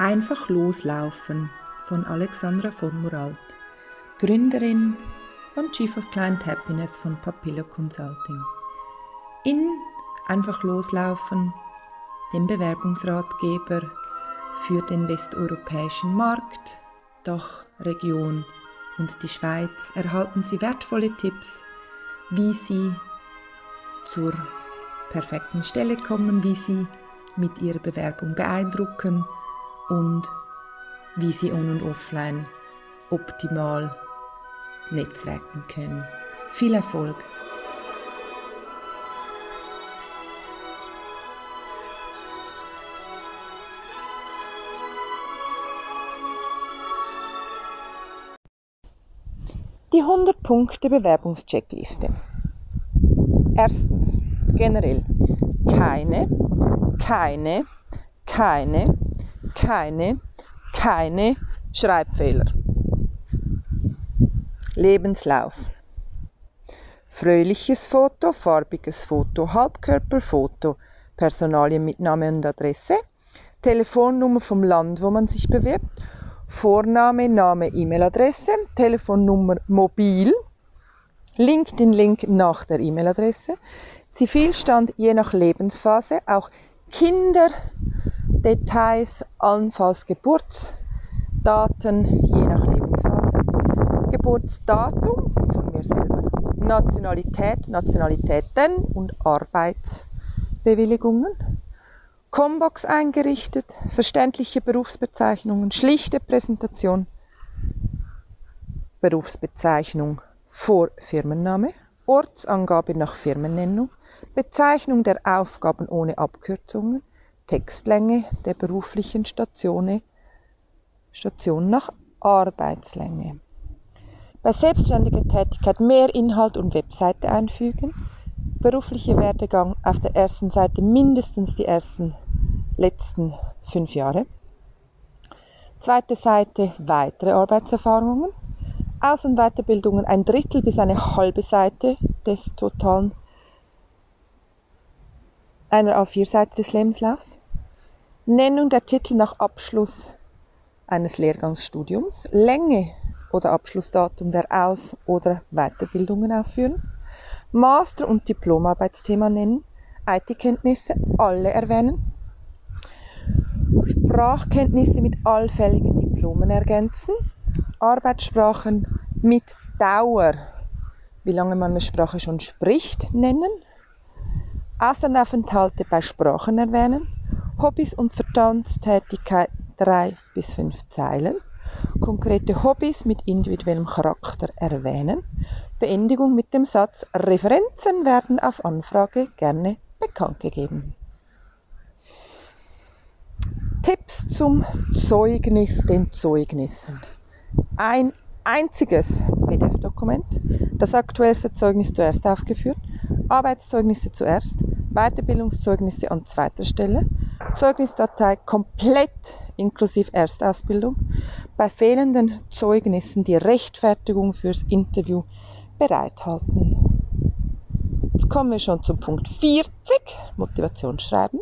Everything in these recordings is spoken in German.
Einfach loslaufen von Alexandra von Muralt, Gründerin von Chief of Client Happiness von Papillo Consulting. In Einfach loslaufen, dem Bewerbungsratgeber für den westeuropäischen Markt, Dachregion und die Schweiz erhalten Sie wertvolle Tipps, wie Sie zur perfekten Stelle kommen, wie Sie mit Ihrer Bewerbung beeindrucken und wie Sie on- und offline optimal netzwerken können. Viel Erfolg! Die 100-Punkte-Bewerbungscheckliste. Erstens, generell keine, keine, keine, keine, keine Schreibfehler. Lebenslauf. Fröhliches Foto, farbiges Foto, Halbkörperfoto, Personalien mit Name und Adresse, Telefonnummer vom Land, wo man sich bewirbt, Vorname, Name, E-Mail-Adresse, Telefonnummer mobil, LinkedIn-Link nach der E-Mail-Adresse, Zivilstand je nach Lebensphase, auch Kinderdetails, allenfalls Geburtsdaten je nach Lebensphase, Geburtsdatum von mir selber, Nationalität, Nationalitäten und Arbeitsbewilligungen, Combox eingerichtet, verständliche Berufsbezeichnungen, schlichte Präsentation, Berufsbezeichnung vor Firmenname, Ortsangabe nach Firmennennung, Bezeichnung der Aufgaben ohne Abkürzungen, Textlänge der beruflichen Station, Station nach Arbeitslänge. Bei selbstständiger Tätigkeit mehr Inhalt und Webseite einfügen, berufliche Werdegang auf der ersten Seite mindestens die ersten letzten fünf Jahre. Zweite Seite weitere Arbeitserfahrungen. Aus- und Weiterbildungen ein Drittel bis eine halbe Seite des totalen einer A4-Seite des Lebenslaufs. Nennung der Titel nach Abschluss eines Lehrgangsstudiums. Länge oder Abschlussdatum der Aus- oder Weiterbildungen aufführen. Master- und Diplomarbeitsthema nennen, IT-Kenntnisse alle erwähnen, Sprachkenntnisse mit allfälligen Diplomen ergänzen, Arbeitssprachen mit Dauer, wie lange man eine Sprache schon spricht, nennen, Auslandsaufenthalte bei Sprachen erwähnen, Hobbys und Vertrauenstätigkeit drei bis fünf Zeilen, konkrete Hobbys mit individuellem Charakter erwähnen, Beendigung mit dem Satz Referenzen werden auf Anfrage gerne bekannt gegeben. Tipps zum Zeugnis den Zeugnissen. Ein einziges PDF-Dokument, das aktuellste Zeugnis zuerst aufgeführt, Arbeitszeugnisse zuerst, Weiterbildungszeugnisse an zweiter Stelle, Zeugnisdatei komplett inklusive Erstausbildung, bei fehlenden Zeugnissen die Rechtfertigung fürs Interview bereithalten. Jetzt kommen wir schon zum Punkt 40, Motivationsschreiben.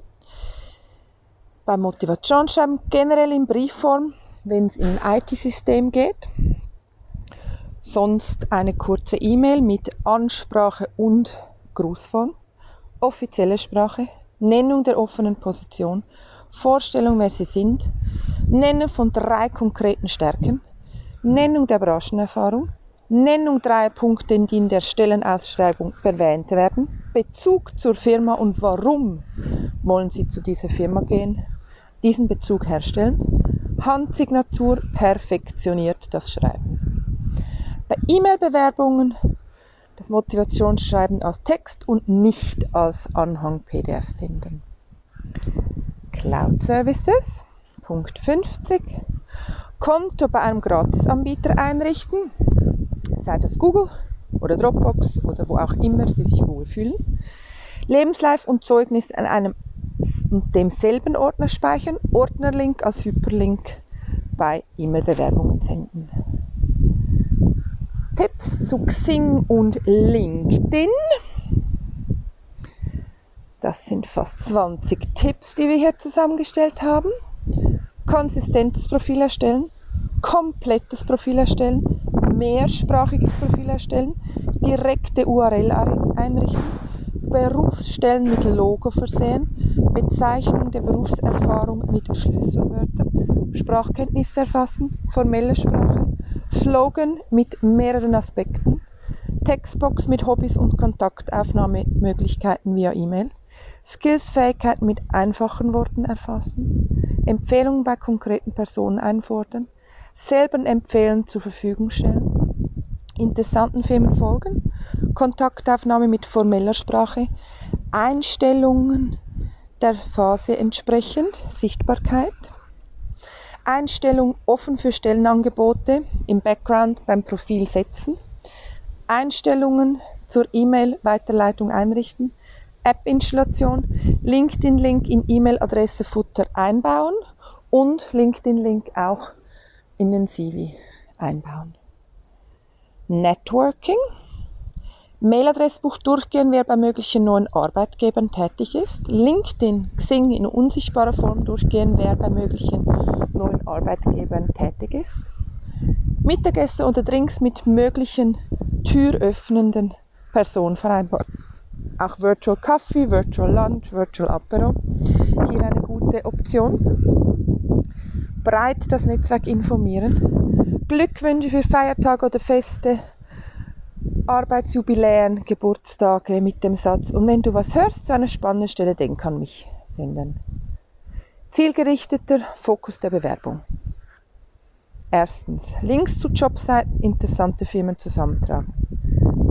Beim Motivationsschreiben generell in Briefform, wenn es in ein IT-System geht. Sonst eine kurze E-Mail mit Ansprache und Grußform, offizielle Sprache, Nennung der offenen Position, Vorstellung, wer Sie sind, Nennung von drei konkreten Stärken, Nennung der Branchenerfahrung, Nennung dreier Punkte, die in der Stellenausschreibung erwähnt werden, Bezug zur Firma und warum wollen Sie zu dieser Firma gehen, diesen Bezug herstellen, Handsignatur perfektioniert das Schreiben. Bei E-Mail-Bewerbungen das Motivationsschreiben als Text und nicht als Anhang PDF senden. Cloud Services, Punkt 50. Konto bei einem Gratisanbieter einrichten, sei das Google oder Dropbox oder wo auch immer Sie sich wohlfühlen. Lebenslauf und Zeugnis an einem demselben Ordner speichern, Ordnerlink als Hyperlink bei E-Mail-Bewerbungen senden. Tipps zu Xing und LinkedIn. Das sind fast 20 Tipps, die wir hier zusammengestellt haben. konsistentes Profil erstellen, komplettes Profil erstellen, mehrsprachiges Profil erstellen, direkte URL einrichten, Berufsstellen mit Logo versehen, Bezeichnung der Berufserfahrung mit Schlüsselwörtern, Sprachkenntnisse erfassen, formelle Sprache, Slogan mit mehreren Aspekten, Textbox mit Hobbys und Kontaktaufnahmemöglichkeiten via E-Mail, Skillsfähigkeiten mit einfachen Worten erfassen, Empfehlungen bei konkreten Personen einfordern, selber empfehlen zur Verfügung stellen, interessanten Firmen folgen, Kontaktaufnahme mit formeller Sprache, Einstellungen der Phase entsprechend, Sichtbarkeit, Einstellung offen für Stellenangebote im Background beim Profil setzen, Einstellungen zur E-Mail-Weiterleitung einrichten, App-Installation, LinkedIn-Link in E-Mail-Adresse-Futter einbauen und LinkedIn-Link auch in den CV einbauen. Networking, Mailadressbuch durchgehen, wer bei möglichen neuen Arbeitgebern tätig ist. LinkedIn, Xing in unsichtbarer Form durchgehen, wer bei möglichen neuen Arbeitgebern tätig ist. Mittagessen oder Drinks mit möglichen türöffnenden Personen vereinbaren. Auch Virtual Coffee, Virtual Lunch, Virtual Apero. Hier eine gute Option. Breit das Netzwerk informieren. Glückwünsche für Feiertage oder Feste Arbeitsjubiläen, Geburtstage mit dem Satz, und wenn du was hörst zu einer spannenden Stelle, denk an mich senden. Zielgerichteter Fokus der Bewerbung. Erstens, Links zu Jobseiten, interessante Firmen zusammentragen.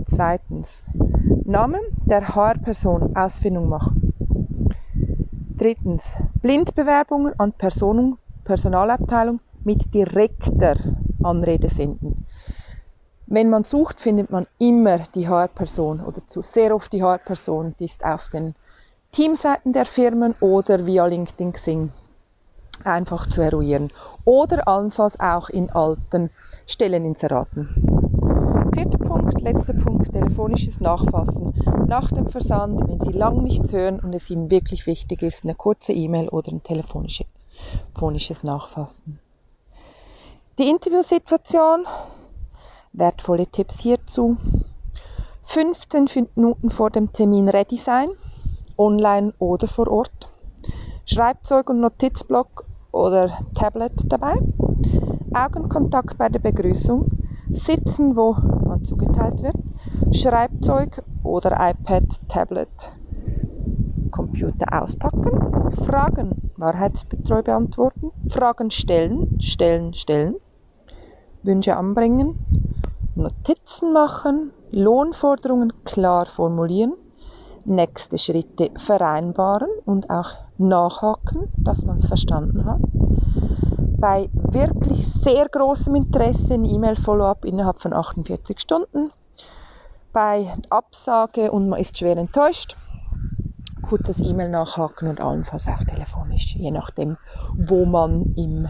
Zweitens, Namen der HR-Person Ausfindung machen. Drittens, Blindbewerbungen an Personen, Personalabteilung mit direkter Anrede senden. Wenn man sucht, findet man immer die HR-Person oder zu sehr oft die HR-Person, die ist auf den Teamseiten der Firmen oder via LinkedIn Xing einfach zu eruieren oder allenfalls auch in alten Stelleninseraten. Vierter Punkt, letzter Punkt, telefonisches Nachfassen. Nach dem Versand, wenn Sie lang nichts hören und es Ihnen wirklich wichtig ist, eine kurze E-Mail oder ein telefonisches Nachfassen. Die Interviewsituation, wertvolle Tipps hierzu. 15 Minuten vor dem Termin ready sein, online oder vor Ort. Schreibzeug und Notizblock oder Tablet dabei. Augenkontakt bei der Begrüßung. Sitzen, wo man zugeteilt wird. Schreibzeug oder iPad, Tablet, Computer auspacken. Fragen, wahrheitsgetreu beantworten. Fragen stellen, stellen, stellen. Wünsche anbringen. Notizen machen, Lohnforderungen klar formulieren, nächste Schritte vereinbaren und auch nachhaken, dass man es verstanden hat. Bei wirklich sehr großem Interesse ein E-Mail-Follow-up innerhalb von 48 Stunden. Bei Absage und man ist schwer enttäuscht, kurzes E-Mail nachhaken und allenfalls auch telefonisch, je nachdem, wo man im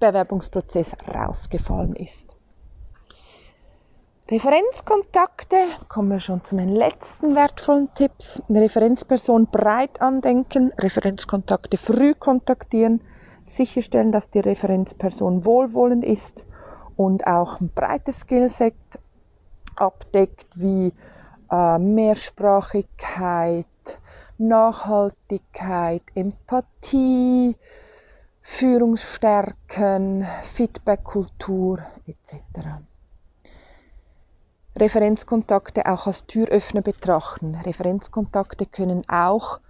Bewerbungsprozess rausgefallen ist. Referenzkontakte, kommen wir schon zu den letzten wertvollen Tipps. Eine Referenzperson breit andenken, Referenzkontakte früh kontaktieren, sicherstellen, dass die Referenzperson wohlwollend ist und auch ein breites Skillset abdeckt, wie äh, Mehrsprachigkeit, Nachhaltigkeit, Empathie, Führungsstärken, Feedbackkultur etc. Referenzkontakte auch als Türöffner betrachten. Referenzkontakte können auch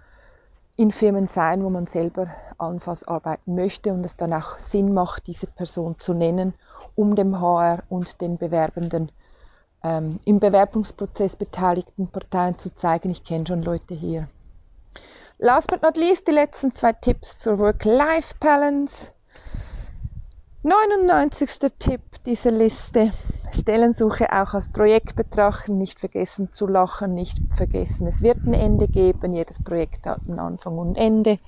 in Firmen sein, wo man selber allenfalls arbeiten möchte und es dann auch Sinn macht, diese Person zu nennen, um dem HR und den Bewerbenden ähm, im Bewerbungsprozess beteiligten Parteien zu zeigen, ich kenne schon Leute hier. Last but not least die letzten zwei Tipps zur Work-Life-Balance. 99. Tipp dieser Liste. Stellensuche auch als Projekt betrachten, nicht vergessen zu lachen, nicht vergessen, es wird ein Ende geben. Jedes Projekt hat einen Anfang und Ende.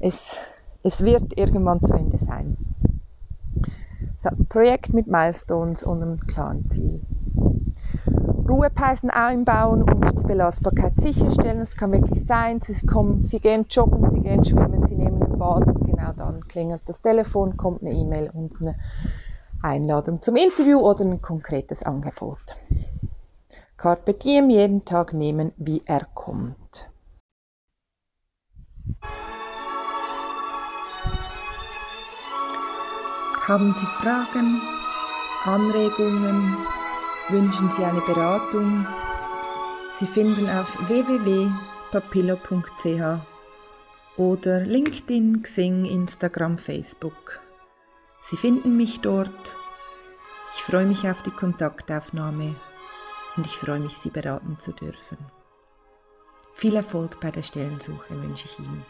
Es, es wird irgendwann zu Ende sein. So, Projekt mit Milestones und einem klaren Ziel. Ruhepeisen einbauen und die Belastbarkeit sicherstellen. Es kann wirklich sein, Sie, kommen, Sie gehen joggen, Sie gehen schwimmen, Sie nehmen ein Bad genau dann klingelt das Telefon, kommt eine E-Mail und eine Einladung zum Interview oder ein konkretes Angebot. Carpe diem jeden Tag nehmen, wie er kommt. Haben Sie Fragen, Anregungen? Wünschen Sie eine Beratung? Sie finden auf www.papillo.ch oder LinkedIn, Xing, Instagram, Facebook. Sie finden mich dort. Ich freue mich auf die Kontaktaufnahme und ich freue mich, Sie beraten zu dürfen. Viel Erfolg bei der Stellensuche wünsche ich Ihnen.